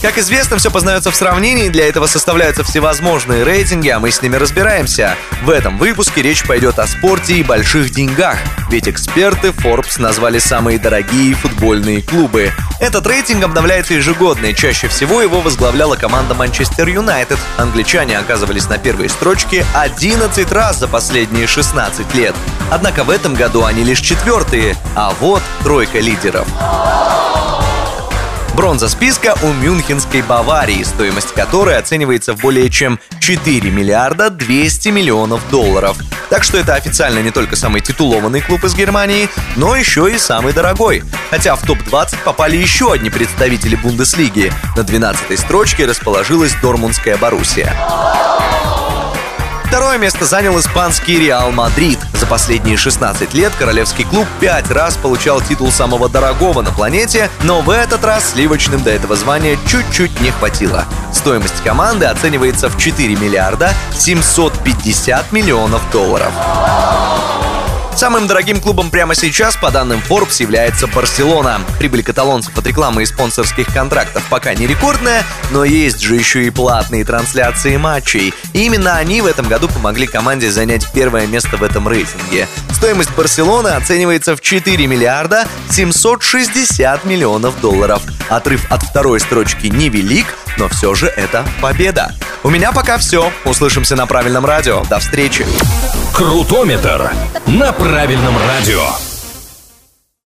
Как известно, все познается в сравнении, для этого составляются всевозможные рейтинги, а мы с ними разбираемся. В этом выпуске речь пойдет о спорте и больших деньгах, ведь эксперты Forbes назвали самые дорогие футбольные клубы. Этот рейтинг обновляется ежегодно, и чаще всего его возглавляла команда Манчестер Юнайтед. Англичане оказывались на первой строчке 11 раз за последние 16 лет. Однако в этом году они лишь четвертые, а вот тройка лидеров. Бронза списка у Мюнхенской Баварии, стоимость которой оценивается в более чем 4 миллиарда 200 миллионов долларов. Так что это официально не только самый титулованный клуб из Германии, но еще и самый дорогой. Хотя в топ-20 попали еще одни представители Бундеслиги. На 12 строчке расположилась Дормундская Боруссия. Второе место занял испанский Реал Мадрид. За последние 16 лет королевский клуб пять раз получал титул самого дорогого на планете, но в этот раз сливочным до этого звания чуть-чуть не хватило. Стоимость команды оценивается в 4 миллиарда 750 миллионов долларов. Самым дорогим клубом прямо сейчас, по данным Forbes, является Барселона. Прибыль каталонцев от рекламы и спонсорских контрактов пока не рекордная, но есть же еще и платные трансляции матчей. И именно они в этом году помогли команде занять первое место в этом рейтинге. Стоимость Барселоны оценивается в 4 миллиарда 760 миллионов долларов. Отрыв от второй строчки невелик, но все же это победа. У меня пока все. Услышимся на правильном радио. До встречи. Крутометр на правильном радио.